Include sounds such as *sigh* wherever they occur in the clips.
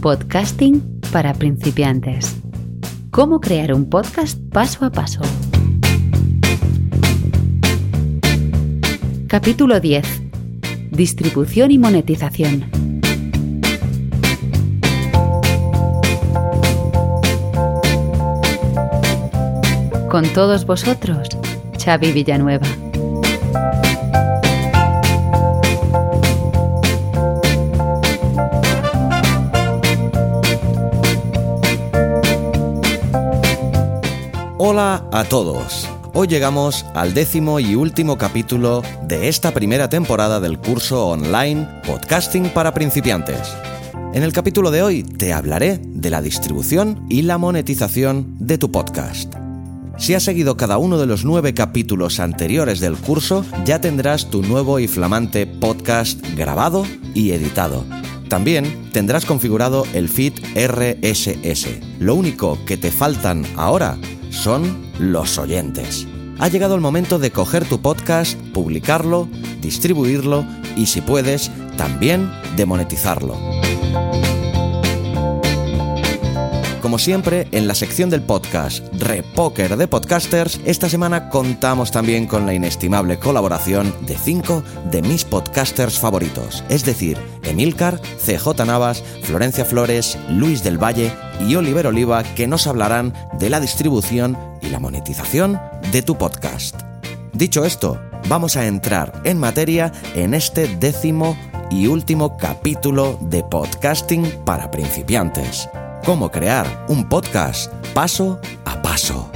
Podcasting para principiantes. Cómo crear un podcast paso a paso. Capítulo 10. Distribución y monetización. Con todos vosotros, Xavi Villanueva. Hola a todos. Hoy llegamos al décimo y último capítulo de esta primera temporada del curso online Podcasting para principiantes. En el capítulo de hoy te hablaré de la distribución y la monetización de tu podcast. Si has seguido cada uno de los nueve capítulos anteriores del curso, ya tendrás tu nuevo y flamante podcast grabado y editado. También tendrás configurado el feed RSS. Lo único que te faltan ahora son los oyentes. Ha llegado el momento de coger tu podcast, publicarlo, distribuirlo y si puedes, también de monetizarlo. Como siempre, en la sección del podcast Repoker de Podcasters, esta semana contamos también con la inestimable colaboración de cinco de mis podcasters favoritos, es decir, Emilcar, CJ Navas, Florencia Flores, Luis del Valle y Oliver Oliva, que nos hablarán de la distribución y la monetización de tu podcast. Dicho esto, vamos a entrar en materia en este décimo y último capítulo de podcasting para principiantes cómo crear un podcast paso a paso.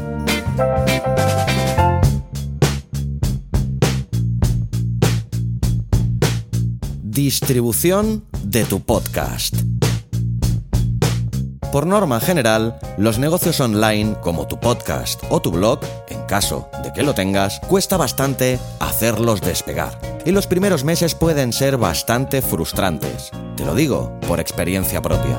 Distribución de tu podcast. Por norma general, los negocios online como tu podcast o tu blog, en caso de que lo tengas, cuesta bastante hacerlos despegar. Y los primeros meses pueden ser bastante frustrantes. Te lo digo por experiencia propia.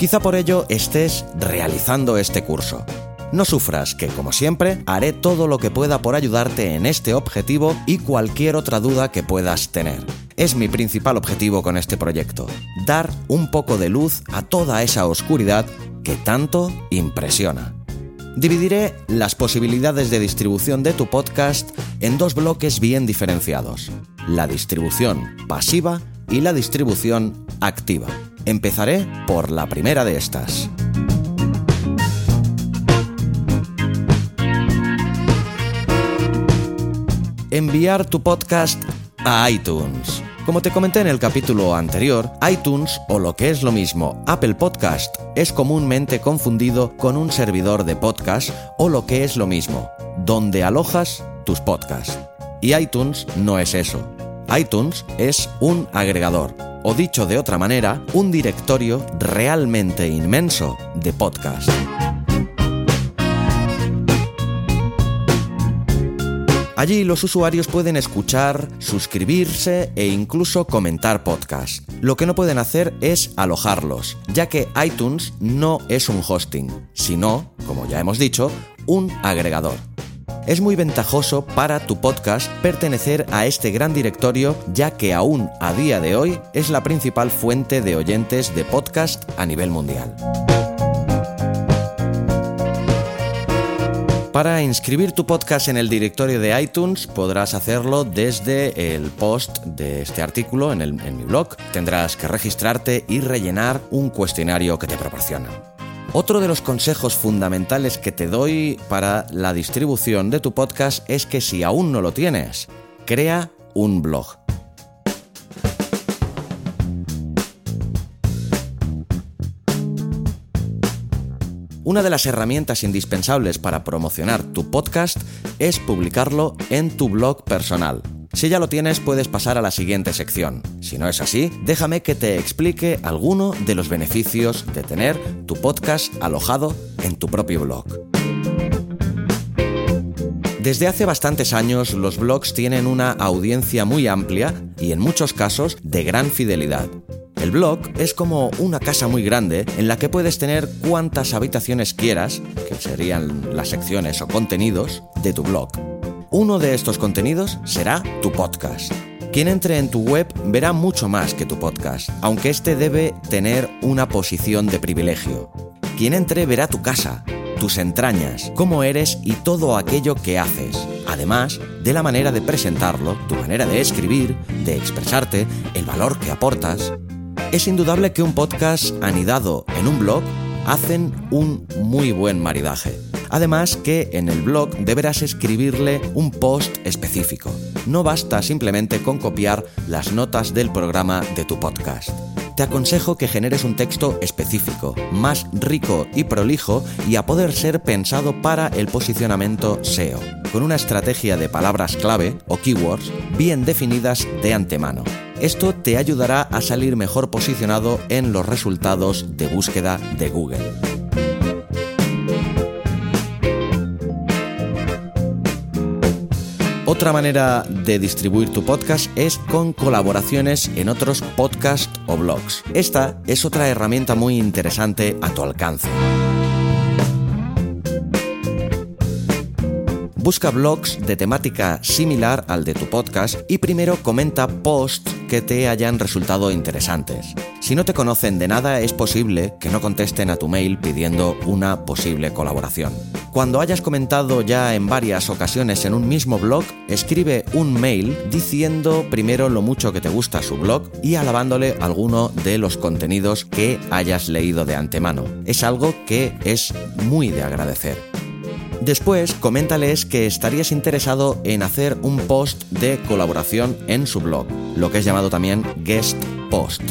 Quizá por ello estés realizando este curso. No sufras, que como siempre haré todo lo que pueda por ayudarte en este objetivo y cualquier otra duda que puedas tener. Es mi principal objetivo con este proyecto, dar un poco de luz a toda esa oscuridad que tanto impresiona. Dividiré las posibilidades de distribución de tu podcast en dos bloques bien diferenciados, la distribución pasiva y la distribución activa. Empezaré por la primera de estas. Enviar tu podcast a iTunes. Como te comenté en el capítulo anterior, iTunes, o lo que es lo mismo, Apple Podcast, es comúnmente confundido con un servidor de podcast o lo que es lo mismo, donde alojas tus podcasts. Y iTunes no es eso. iTunes es un agregador, o dicho de otra manera, un directorio realmente inmenso de podcast. Allí los usuarios pueden escuchar, suscribirse e incluso comentar podcasts. Lo que no pueden hacer es alojarlos, ya que iTunes no es un hosting, sino, como ya hemos dicho, un agregador. Es muy ventajoso para tu podcast pertenecer a este gran directorio ya que aún a día de hoy es la principal fuente de oyentes de podcast a nivel mundial. Para inscribir tu podcast en el directorio de iTunes podrás hacerlo desde el post de este artículo en, en mi blog. Tendrás que registrarte y rellenar un cuestionario que te proporcionan. Otro de los consejos fundamentales que te doy para la distribución de tu podcast es que si aún no lo tienes, crea un blog. Una de las herramientas indispensables para promocionar tu podcast es publicarlo en tu blog personal. Si ya lo tienes, puedes pasar a la siguiente sección. Si no es así, déjame que te explique alguno de los beneficios de tener tu podcast alojado en tu propio blog. Desde hace bastantes años los blogs tienen una audiencia muy amplia y en muchos casos de gran fidelidad. El blog es como una casa muy grande en la que puedes tener cuantas habitaciones quieras, que serían las secciones o contenidos de tu blog. Uno de estos contenidos será tu podcast. Quien entre en tu web verá mucho más que tu podcast, aunque este debe tener una posición de privilegio. Quien entre verá tu casa, tus entrañas, cómo eres y todo aquello que haces, además de la manera de presentarlo, tu manera de escribir, de expresarte, el valor que aportas. Es indudable que un podcast anidado en un blog hacen un muy buen maridaje. Además que en el blog deberás escribirle un post específico. No basta simplemente con copiar las notas del programa de tu podcast. Te aconsejo que generes un texto específico, más rico y prolijo y a poder ser pensado para el posicionamiento SEO, con una estrategia de palabras clave o keywords bien definidas de antemano. Esto te ayudará a salir mejor posicionado en los resultados de búsqueda de Google. Otra manera de distribuir tu podcast es con colaboraciones en otros podcasts o blogs. Esta es otra herramienta muy interesante a tu alcance. Busca blogs de temática similar al de tu podcast y primero comenta posts que te hayan resultado interesantes. Si no te conocen de nada es posible que no contesten a tu mail pidiendo una posible colaboración. Cuando hayas comentado ya en varias ocasiones en un mismo blog, escribe un mail diciendo primero lo mucho que te gusta su blog y alabándole alguno de los contenidos que hayas leído de antemano. Es algo que es muy de agradecer. Después, coméntales que estarías interesado en hacer un post de colaboración en su blog, lo que es llamado también guest post,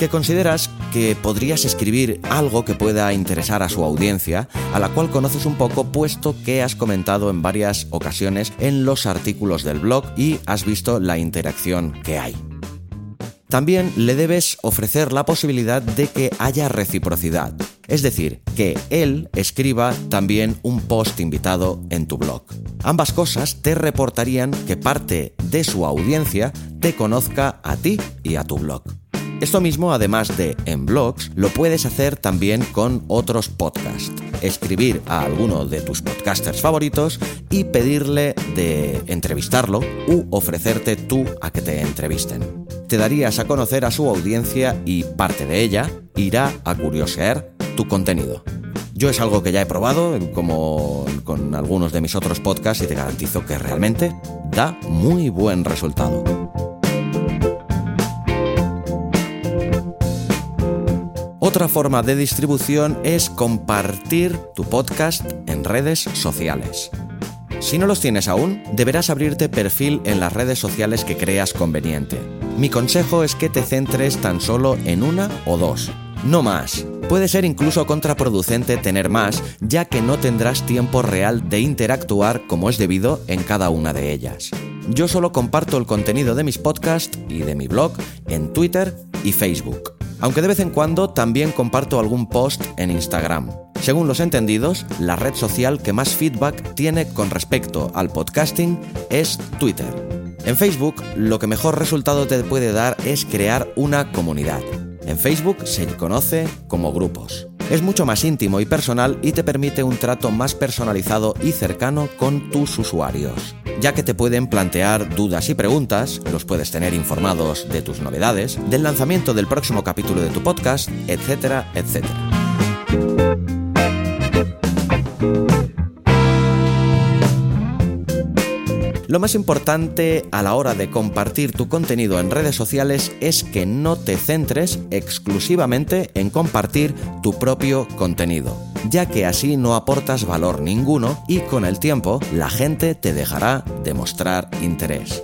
que consideras que podrías escribir algo que pueda interesar a su audiencia, a la cual conoces un poco puesto que has comentado en varias ocasiones en los artículos del blog y has visto la interacción que hay. También le debes ofrecer la posibilidad de que haya reciprocidad, es decir, que él escriba también un post invitado en tu blog. Ambas cosas te reportarían que parte de su audiencia te conozca a ti y a tu blog. Esto mismo, además de en blogs, lo puedes hacer también con otros podcasts. Escribir a alguno de tus podcasters favoritos y pedirle de entrevistarlo u ofrecerte tú a que te entrevisten. Te darías a conocer a su audiencia y parte de ella irá a curiosear tu contenido. Yo es algo que ya he probado, como con algunos de mis otros podcasts, y te garantizo que realmente da muy buen resultado. Otra forma de distribución es compartir tu podcast en redes sociales. Si no los tienes aún, deberás abrirte perfil en las redes sociales que creas conveniente. Mi consejo es que te centres tan solo en una o dos, no más. Puede ser incluso contraproducente tener más, ya que no tendrás tiempo real de interactuar como es debido en cada una de ellas. Yo solo comparto el contenido de mis podcasts y de mi blog en Twitter y Facebook. Aunque de vez en cuando también comparto algún post en Instagram. Según los entendidos, la red social que más feedback tiene con respecto al podcasting es Twitter. En Facebook, lo que mejor resultado te puede dar es crear una comunidad. En Facebook se conoce como grupos. Es mucho más íntimo y personal y te permite un trato más personalizado y cercano con tus usuarios, ya que te pueden plantear dudas y preguntas, los puedes tener informados de tus novedades, del lanzamiento del próximo capítulo de tu podcast, etcétera, etcétera. Lo más importante a la hora de compartir tu contenido en redes sociales es que no te centres exclusivamente en compartir tu propio contenido, ya que así no aportas valor ninguno y con el tiempo la gente te dejará de mostrar interés.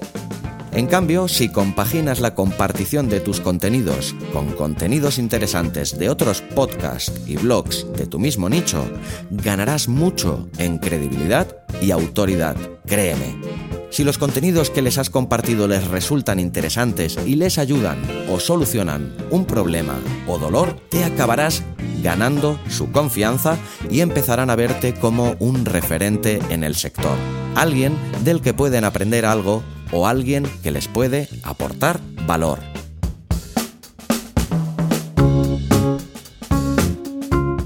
En cambio, si compaginas la compartición de tus contenidos con contenidos interesantes de otros podcasts y blogs de tu mismo nicho, ganarás mucho en credibilidad y autoridad, créeme. Si los contenidos que les has compartido les resultan interesantes y les ayudan o solucionan un problema o dolor, te acabarás ganando su confianza y empezarán a verte como un referente en el sector. Alguien del que pueden aprender algo o alguien que les puede aportar valor.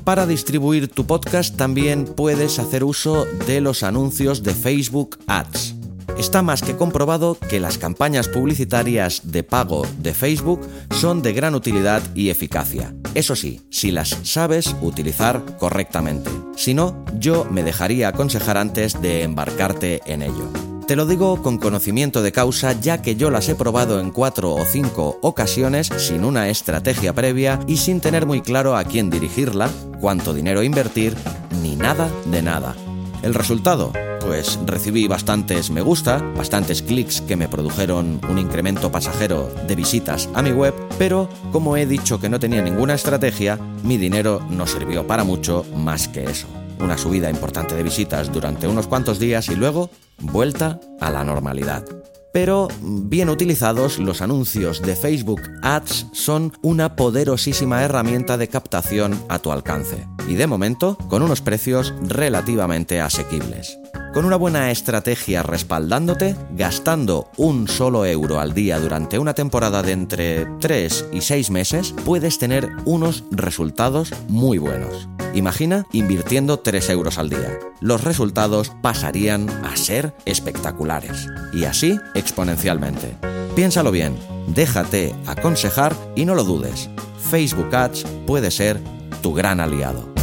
Para distribuir tu podcast también puedes hacer uso de los anuncios de Facebook Ads. Está más que comprobado que las campañas publicitarias de pago de Facebook son de gran utilidad y eficacia. Eso sí, si las sabes utilizar correctamente. Si no, yo me dejaría aconsejar antes de embarcarte en ello. Te lo digo con conocimiento de causa ya que yo las he probado en cuatro o cinco ocasiones sin una estrategia previa y sin tener muy claro a quién dirigirla, cuánto dinero invertir, ni nada de nada. ¿El resultado? Pues recibí bastantes me gusta, bastantes clics que me produjeron un incremento pasajero de visitas a mi web, pero como he dicho que no tenía ninguna estrategia, mi dinero no sirvió para mucho más que eso una subida importante de visitas durante unos cuantos días y luego vuelta a la normalidad. Pero bien utilizados, los anuncios de Facebook Ads son una poderosísima herramienta de captación a tu alcance. Y de momento, con unos precios relativamente asequibles. Con una buena estrategia respaldándote, gastando un solo euro al día durante una temporada de entre 3 y 6 meses, puedes tener unos resultados muy buenos. Imagina invirtiendo 3 euros al día. Los resultados pasarían a ser espectaculares. Y así exponencialmente. Piénsalo bien, déjate aconsejar y no lo dudes. Facebook Ads puede ser tu gran aliado.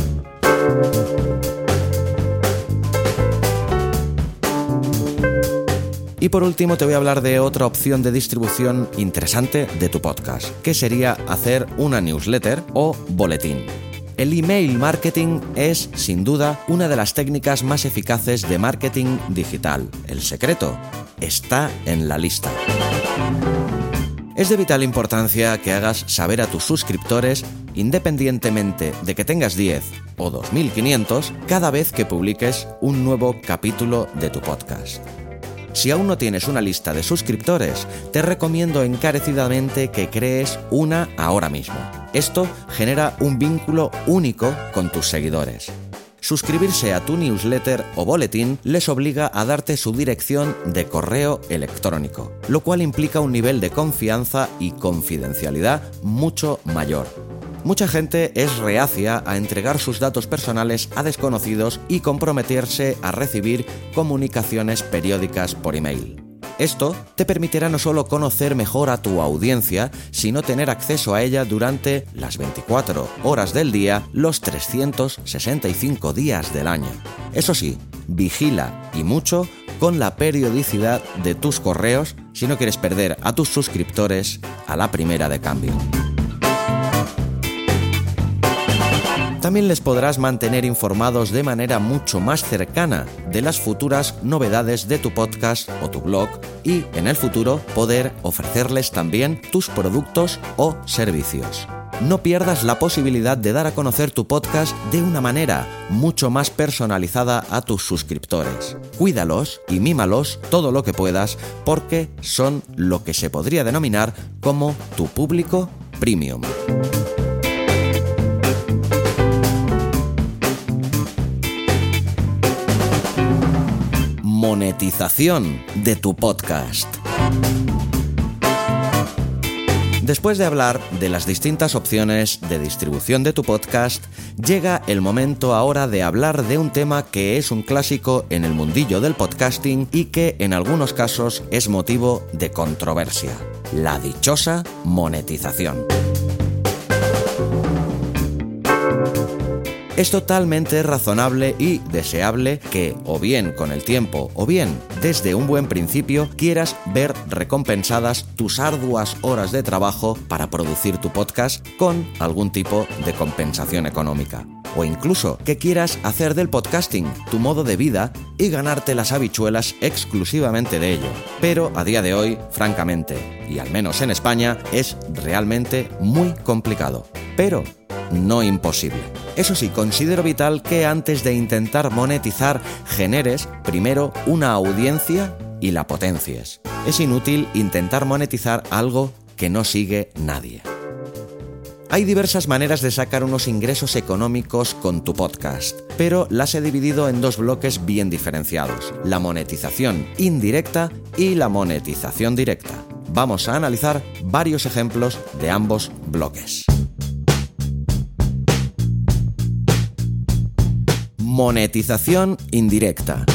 Y por último te voy a hablar de otra opción de distribución interesante de tu podcast, que sería hacer una newsletter o boletín. El email marketing es, sin duda, una de las técnicas más eficaces de marketing digital. El secreto está en la lista. Es de vital importancia que hagas saber a tus suscriptores, independientemente de que tengas 10 o 2500, cada vez que publiques un nuevo capítulo de tu podcast. Si aún no tienes una lista de suscriptores, te recomiendo encarecidamente que crees una ahora mismo. Esto genera un vínculo único con tus seguidores. Suscribirse a tu newsletter o boletín les obliga a darte su dirección de correo electrónico, lo cual implica un nivel de confianza y confidencialidad mucho mayor. Mucha gente es reacia a entregar sus datos personales a desconocidos y comprometerse a recibir comunicaciones periódicas por email. Esto te permitirá no solo conocer mejor a tu audiencia, sino tener acceso a ella durante las 24 horas del día, los 365 días del año. Eso sí, vigila y mucho con la periodicidad de tus correos si no quieres perder a tus suscriptores a la primera de cambio. También les podrás mantener informados de manera mucho más cercana de las futuras novedades de tu podcast o tu blog y en el futuro poder ofrecerles también tus productos o servicios. No pierdas la posibilidad de dar a conocer tu podcast de una manera mucho más personalizada a tus suscriptores. Cuídalos y mímalos todo lo que puedas porque son lo que se podría denominar como tu público premium. Monetización de tu podcast. Después de hablar de las distintas opciones de distribución de tu podcast, llega el momento ahora de hablar de un tema que es un clásico en el mundillo del podcasting y que en algunos casos es motivo de controversia, la dichosa monetización. Es totalmente razonable y deseable que, o bien con el tiempo, o bien desde un buen principio, quieras ver recompensadas tus arduas horas de trabajo para producir tu podcast con algún tipo de compensación económica. O incluso que quieras hacer del podcasting tu modo de vida y ganarte las habichuelas exclusivamente de ello. Pero a día de hoy, francamente, y al menos en España, es realmente muy complicado. Pero no imposible. Eso sí, considero vital que antes de intentar monetizar generes primero una audiencia y la potencies. Es inútil intentar monetizar algo que no sigue nadie. Hay diversas maneras de sacar unos ingresos económicos con tu podcast, pero las he dividido en dos bloques bien diferenciados, la monetización indirecta y la monetización directa. Vamos a analizar varios ejemplos de ambos bloques. Monetización indirecta.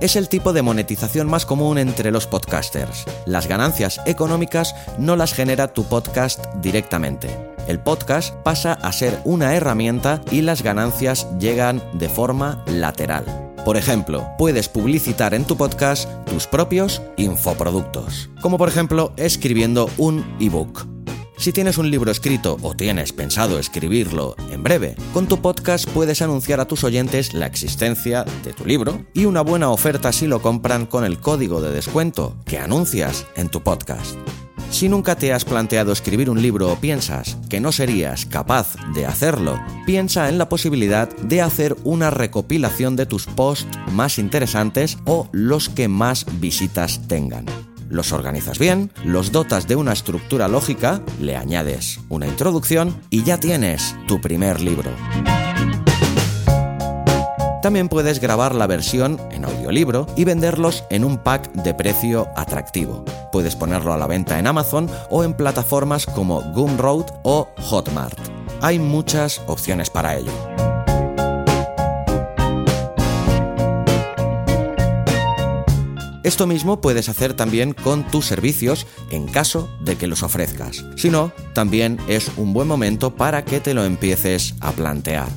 es el tipo de monetización más común entre los podcasters. Las ganancias económicas no las genera tu podcast directamente. El podcast pasa a ser una herramienta y las ganancias llegan de forma lateral. Por ejemplo, puedes publicitar en tu podcast tus propios infoproductos, como por ejemplo escribiendo un ebook. Si tienes un libro escrito o tienes pensado escribirlo en breve, con tu podcast puedes anunciar a tus oyentes la existencia de tu libro y una buena oferta si lo compran con el código de descuento que anuncias en tu podcast. Si nunca te has planteado escribir un libro o piensas que no serías capaz de hacerlo, piensa en la posibilidad de hacer una recopilación de tus posts más interesantes o los que más visitas tengan. Los organizas bien, los dotas de una estructura lógica, le añades una introducción y ya tienes tu primer libro. También puedes grabar la versión en audiolibro y venderlos en un pack de precio atractivo. Puedes ponerlo a la venta en Amazon o en plataformas como Gumroad o Hotmart. Hay muchas opciones para ello. Esto mismo puedes hacer también con tus servicios en caso de que los ofrezcas. Si no, también es un buen momento para que te lo empieces a plantear.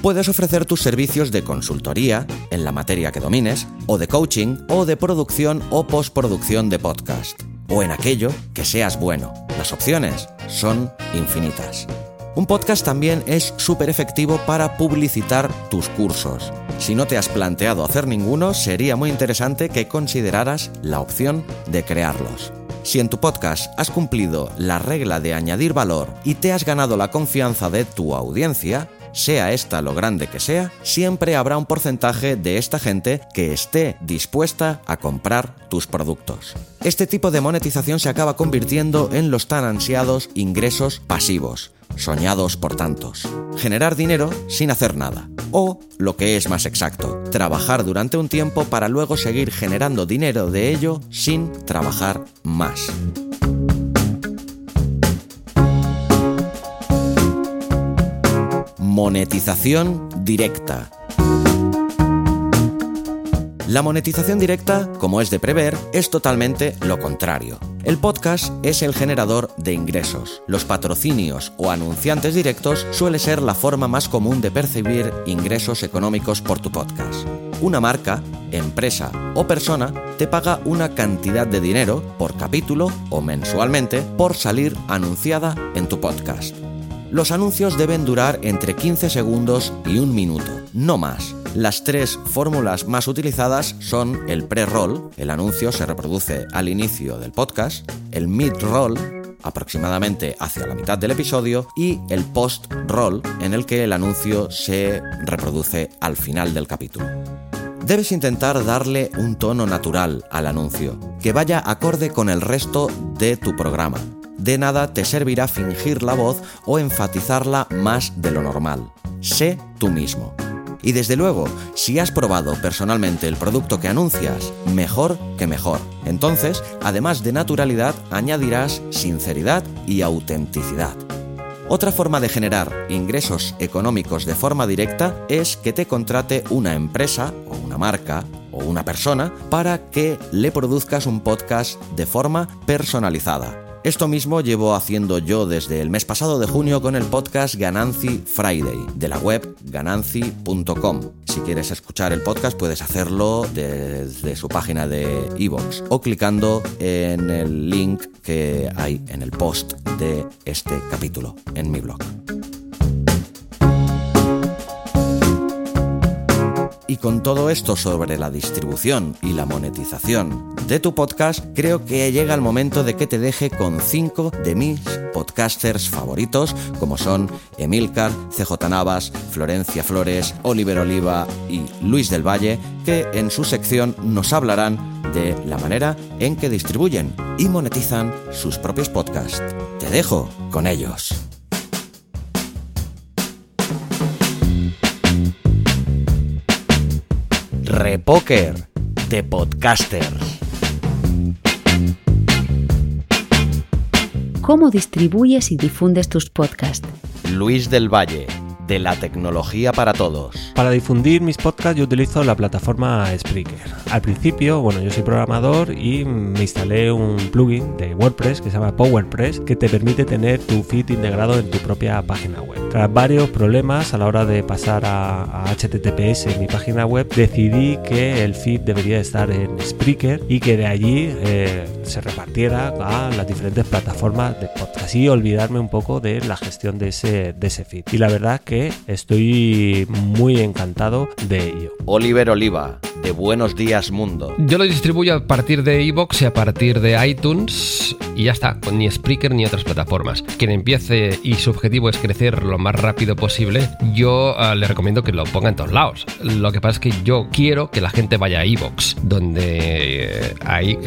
Puedes ofrecer tus servicios de consultoría en la materia que domines, o de coaching, o de producción o postproducción de podcast, o en aquello que seas bueno. Las opciones son infinitas. Un podcast también es súper efectivo para publicitar tus cursos. Si no te has planteado hacer ninguno, sería muy interesante que consideraras la opción de crearlos. Si en tu podcast has cumplido la regla de añadir valor y te has ganado la confianza de tu audiencia, sea esta lo grande que sea, siempre habrá un porcentaje de esta gente que esté dispuesta a comprar tus productos. Este tipo de monetización se acaba convirtiendo en los tan ansiados ingresos pasivos, soñados por tantos. Generar dinero sin hacer nada. O, lo que es más exacto, trabajar durante un tiempo para luego seguir generando dinero de ello sin trabajar más. Monetización directa. La monetización directa, como es de prever, es totalmente lo contrario. El podcast es el generador de ingresos. Los patrocinios o anunciantes directos suele ser la forma más común de percibir ingresos económicos por tu podcast. Una marca, empresa o persona te paga una cantidad de dinero por capítulo o mensualmente por salir anunciada en tu podcast. Los anuncios deben durar entre 15 segundos y un minuto, no más. Las tres fórmulas más utilizadas son el pre-roll, el anuncio se reproduce al inicio del podcast, el mid-roll, aproximadamente hacia la mitad del episodio, y el post-roll, en el que el anuncio se reproduce al final del capítulo. Debes intentar darle un tono natural al anuncio, que vaya acorde con el resto de tu programa de nada te servirá fingir la voz o enfatizarla más de lo normal. Sé tú mismo. Y desde luego, si has probado personalmente el producto que anuncias, mejor que mejor. Entonces, además de naturalidad, añadirás sinceridad y autenticidad. Otra forma de generar ingresos económicos de forma directa es que te contrate una empresa o una marca o una persona para que le produzcas un podcast de forma personalizada. Esto mismo llevo haciendo yo desde el mes pasado de junio con el podcast Gananci Friday de la web gananci.com. Si quieres escuchar el podcast puedes hacerlo desde su página de iVoox o clicando en el link que hay en el post de este capítulo en mi blog. Y con todo esto sobre la distribución y la monetización de tu podcast, creo que llega el momento de que te deje con cinco de mis podcasters favoritos, como son Emilcar, CJ Navas, Florencia Flores, Oliver Oliva y Luis del Valle, que en su sección nos hablarán de la manera en que distribuyen y monetizan sus propios podcasts. Te dejo con ellos. Repoker de Podcasters. ¿Cómo distribuyes y difundes tus podcasts? Luis del Valle, de la tecnología para todos. Para difundir mis podcasts yo utilizo la plataforma Spreaker. Al principio, bueno, yo soy programador y me instalé un plugin de WordPress que se llama PowerPress que te permite tener tu feed integrado en tu propia página web. Tras varios problemas a la hora de pasar a, HTTPS en mi página web, decidí que el feed debería estar en Spreaker y que de allí eh, se repartiera a las diferentes plataformas de podcast y olvidarme un poco de la gestión de ese, de ese feed. Y la verdad que estoy muy encantado de ello. Oliver Oliva, de Buenos Días Mundo. Yo lo distribuyo a partir de iBox y a partir de iTunes y ya está, ni Spreaker ni otras plataformas. Quien empiece y su objetivo es crecer lo más rápido posible, yo ah, le recomiendo que lo ponga en todos lados. Lo que pasa es que yo quiero que la gente vaya a iBox, donde eh, hay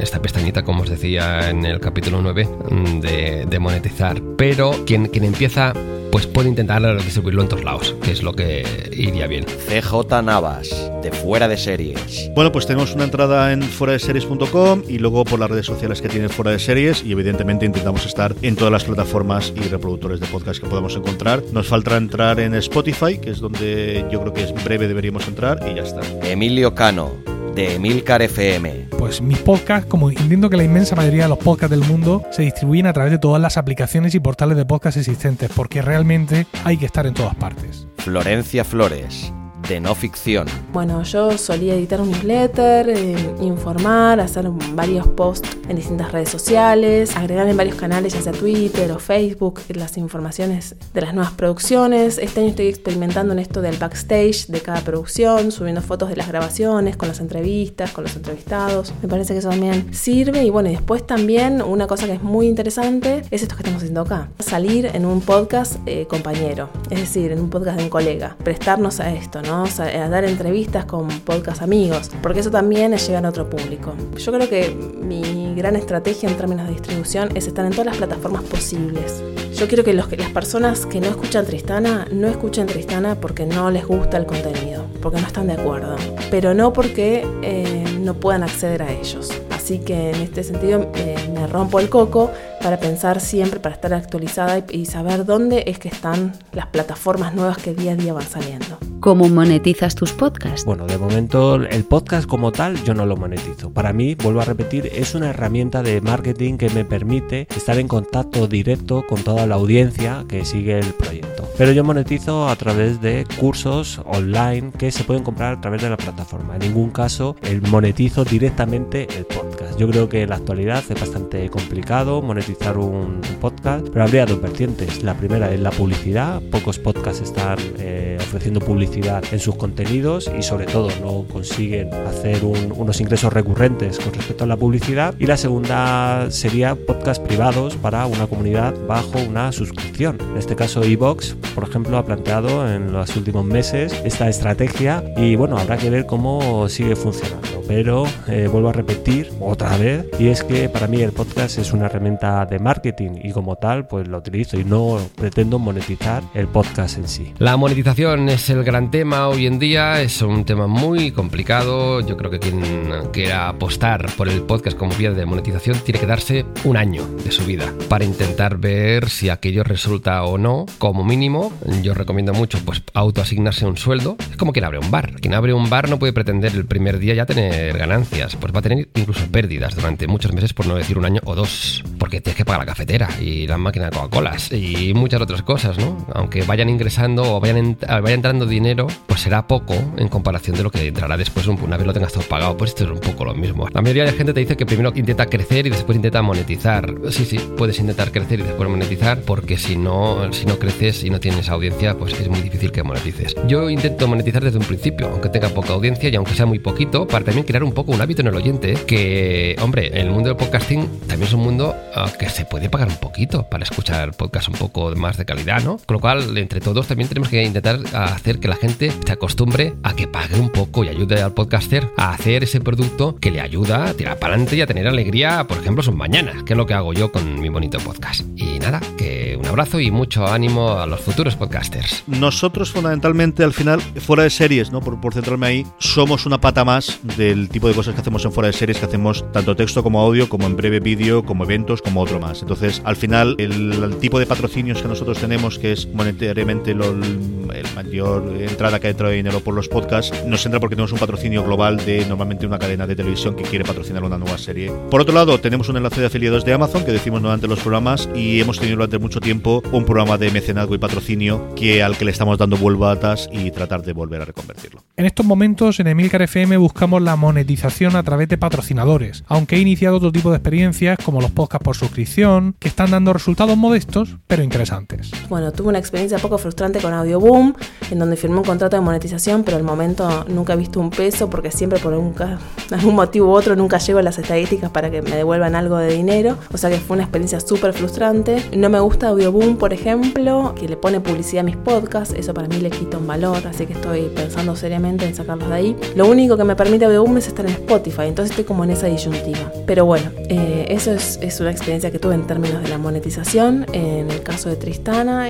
esta pestañita, como os decía en el capítulo 9, mm, de, de monetizar. Pero quien, quien empieza pues puede intentar distribuirlo en todos lados, que es lo que iría bien. CJ Navas, de Fuera de Series. Bueno, pues tenemos una entrada en fuera de series.com y luego por las redes sociales que tiene Fuera de Series y evidentemente intentamos estar en todas las plataformas y reproductores de podcast que podamos encontrar. Nos falta entrar en Spotify, que es donde yo creo que es breve deberíamos entrar y ya está. Emilio Cano, de Emilcar FM. Pues mis podcasts, como entiendo que la inmensa mayoría de los podcasts del mundo, se distribuyen a través de todas las aplicaciones y portales de podcast existentes, porque realmente hay que estar en todas partes. Florencia Flores, de no ficción. Bueno, yo solía editar un newsletter, eh, informar, hacer varios posts en distintas redes sociales, agregar en varios canales, ya sea Twitter o Facebook, las informaciones de las nuevas producciones. Este año estoy experimentando en esto del backstage de cada producción, subiendo fotos de las grabaciones, con las entrevistas, con los entrevistados. Me parece que eso también sirve. Y bueno, después también una cosa que es muy interesante es esto que estamos haciendo acá. Salir en un podcast eh, compañero, es decir, en un podcast de un colega. Prestarnos a esto, ¿no? A, dar entrevistas con podcast amigos, porque eso también es llegar a otro público. Yo creo que mi gran estrategia en términos de distribución es estar en todas las plataformas posibles. Yo quiero que, los, las personas que no escuchan Tristana no escuchen Tristana porque no les gusta el contenido, porque no están de acuerdo, pero no porque eh, no puedan acceder a ellos. Así que en este sentido eh, me rompo el coco para pensar siempre, para estar actualizada y, saber dónde es que están las plataformas nuevas que día a día van saliendo. ¿Cómo monetizas tus podcasts? Bueno, de momento el podcast como tal yo no lo monetizo. Para mí, vuelvo a repetir, es una herramienta de marketing que me permite estar en contacto directo con toda la audiencia que sigue el proyecto. Pero yo monetizo a través de cursos online que se pueden comprar a través de la plataforma. En ningún caso el monetizo directamente el podcast. Yo creo que en la actualidad es bastante complicado monetizar un, podcast, pero habría dos vertientes. La primera es la publicidad. Pocos podcasts están eh, ofreciendo publicidad en sus contenidos y sobre todo no consiguen hacer unos ingresos recurrentes con respecto a la publicidad. Y la segunda sería podcast privados para una comunidad bajo una suscripción. En este caso, Evox, por ejemplo, ha planteado en los últimos meses esta estrategia y bueno, habrá que ver cómo sigue funcionando. Pero eh, vuelvo a repetir, otra vez y es que para mí el podcast es una herramienta de marketing y como tal pues lo utilizo y no pretendo monetizar el podcast en sí. La monetización es el gran tema hoy en día, es un tema muy complicado. Yo creo que quien quiera apostar por el podcast como vía de monetización tiene que darse un año de su vida para intentar ver si aquello resulta o no. Como mínimo, yo recomiendo mucho pues autoasignarse un sueldo. Es como quien abre un bar. Quien abre un bar no puede pretender el primer día ya tener ganancias, pues va a tener incluso pérdidas durante muchos meses, por no decir un año o dos, porque tienes que pagar la cafetera y la máquina de Coca-Colas y muchas otras cosas, ¿no? Aunque vayan ingresando o vayan, vaya entrando dinero, pues será poco en comparación de lo que entrará después una vez lo tengas todo pagado, pues esto es un poco lo mismo. La mayoría de gente te dice que primero intenta crecer y después intenta monetizar. Sí, sí, puedes intentar crecer y después monetizar, porque si no, si no creces y no tienes audiencia, pues es muy difícil que monetices. Yo intento monetizar desde un principio, aunque tenga poca audiencia y aunque sea muy poquito, para también crear un poco un hábito en el oyente que hombre, el mundo del podcasting también es un mundo ah, que se puede pagar un poquito para escuchar podcast un poco más de calidad, ¿no? Con lo cual, entre todos también tenemos que intentar hacer que la gente se acostumbre a que pague un poco y ayude al podcaster a hacer ese producto que le ayuda a tirar para adelante y a tener alegría, por ejemplo, sus mañanas, que es lo que hago yo con mi bonito podcast. Y nada, que Un abrazo y mucho ánimo a los futuros podcasters. Nosotros fundamentalmente al final, fuera de series, ¿no? Por, por centrarme ahí, somos una pata más del tipo de cosas que hacemos en fuera de series, que hacemos tanto texto como audio, como en breve vídeo, como eventos, como otro más. Entonces, al final, el, el tipo de patrocinios que nosotros tenemos, que es monetariamente lo, el mayor entrada que entra de dinero por los podcasts, nos entra porque tenemos un patrocinio global de normalmente una cadena de televisión que quiere patrocinar una nueva serie. Por otro lado, tenemos un enlace de afiliados de Amazon que decimos durante los programas y hemos tenido durante mucho tiempo un programa de mecenazgo y patrocinio que al que le estamos dando vueltas y tratar de volver a reconvertirlo. En estos momentos en Emilcar FM buscamos la monetización a través de patrocinadores, aunque he iniciado otro tipo de experiencias como los podcasts por suscripción, que están dando resultados modestos pero interesantes. Bueno, tuve una experiencia poco frustrante con Audioboom, en donde firmé un contrato de monetización, pero al momento nunca he visto un peso porque siempre por *laughs* algún, motivo u otro nunca llego a las estadísticas para que me devuelvan algo de dinero. O sea que fue una experiencia súper frustrante. No me gusta Audioboom, por ejemplo, que le pone publicidad a mis podcasts. Eso para mí le quita un valor, así que estoy pensando seriamente en sacarlos de ahí. Lo único que me permite Audioboom es estar en Spotify, entonces estoy como en esa disyuntiva. Pero bueno, eh, eso es, es una experiencia que tuve en términos de la monetización. En el caso de Tristana,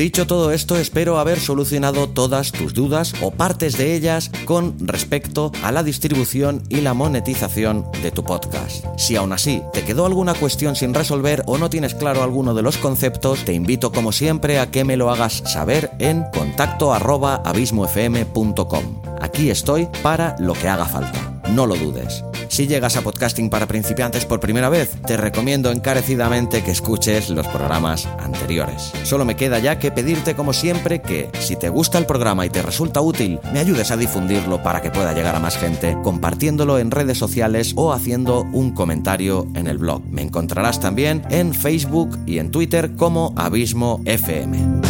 Dicho todo esto, espero haber solucionado todas tus dudas o partes de ellas con respecto a la distribución y la monetización de tu podcast. Si aún así te quedó alguna cuestión sin resolver o no tienes claro alguno de los conceptos, te invito como siempre a que me lo hagas saber en contacto abismofm.com. Aquí estoy para lo que haga falta. No lo dudes. Si llegas a podcasting para principiantes por primera vez, te recomiendo encarecidamente que escuches los programas anteriores. Solo me queda ya que pedirte como siempre que, si te gusta el programa y te resulta útil, me ayudes a difundirlo para que pueda llegar a más gente, compartiéndolo en redes sociales o haciendo un comentario en el blog. Me encontrarás también en Facebook y en Twitter como Abismo FM.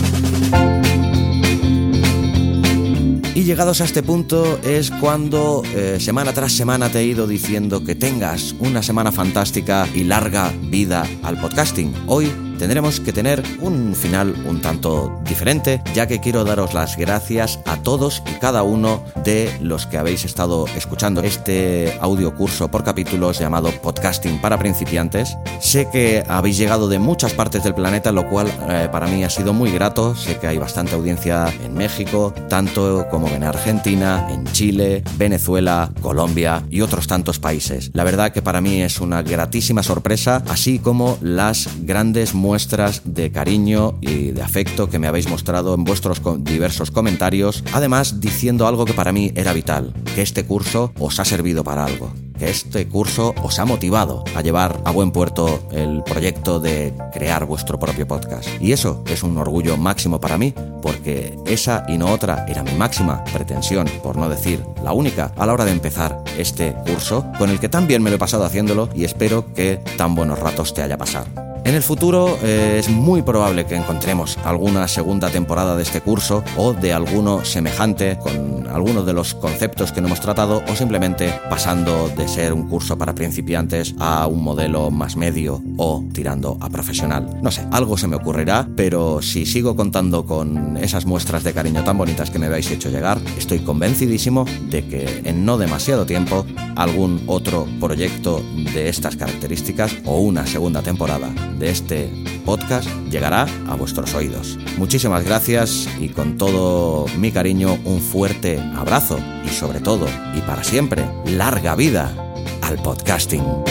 Y llegados a este punto es cuando eh, semana tras semana te he ido diciendo que tengas una semana fantástica y larga vida al podcasting. Hoy tendremos que tener un final un tanto diferente, ya que quiero daros las gracias a todos y cada uno de los que habéis estado escuchando este audio curso por capítulos llamado Podcasting para principiantes. Sé que habéis llegado de muchas partes del planeta, lo cual eh, para mí ha sido muy grato. Sé que hay bastante audiencia en México, tanto como en Argentina, en Chile, Venezuela, Colombia y otros tantos países. La verdad que para mí es una gratísima sorpresa, así como las grandes muestras de cariño y de afecto que me habéis mostrado en vuestros diversos comentarios, además diciendo algo que para mí era vital, que este curso os ha servido para algo que este curso os ha motivado a llevar a buen puerto el proyecto de crear vuestro propio podcast. Y eso es un orgullo máximo para mí, porque esa y no otra era mi máxima pretensión, por no decir la única, a la hora de empezar este curso, con el que tan bien me lo he pasado haciéndolo y espero que tan buenos ratos te haya pasado. En el futuro eh, es muy probable que encontremos alguna segunda temporada de este curso o de alguno semejante con algunos de los conceptos que no hemos tratado o simplemente pasando de ser un curso para principiantes a un modelo más medio o tirando a profesional. No sé, algo se me ocurrirá, pero si sigo contando con esas muestras de cariño tan bonitas que me habéis hecho llegar, estoy convencidísimo de que en no demasiado tiempo algún otro proyecto de estas características o una segunda temporada de este podcast llegará a vuestros oídos. Muchísimas gracias y con todo mi cariño un fuerte abrazo y sobre todo y para siempre larga vida al podcasting.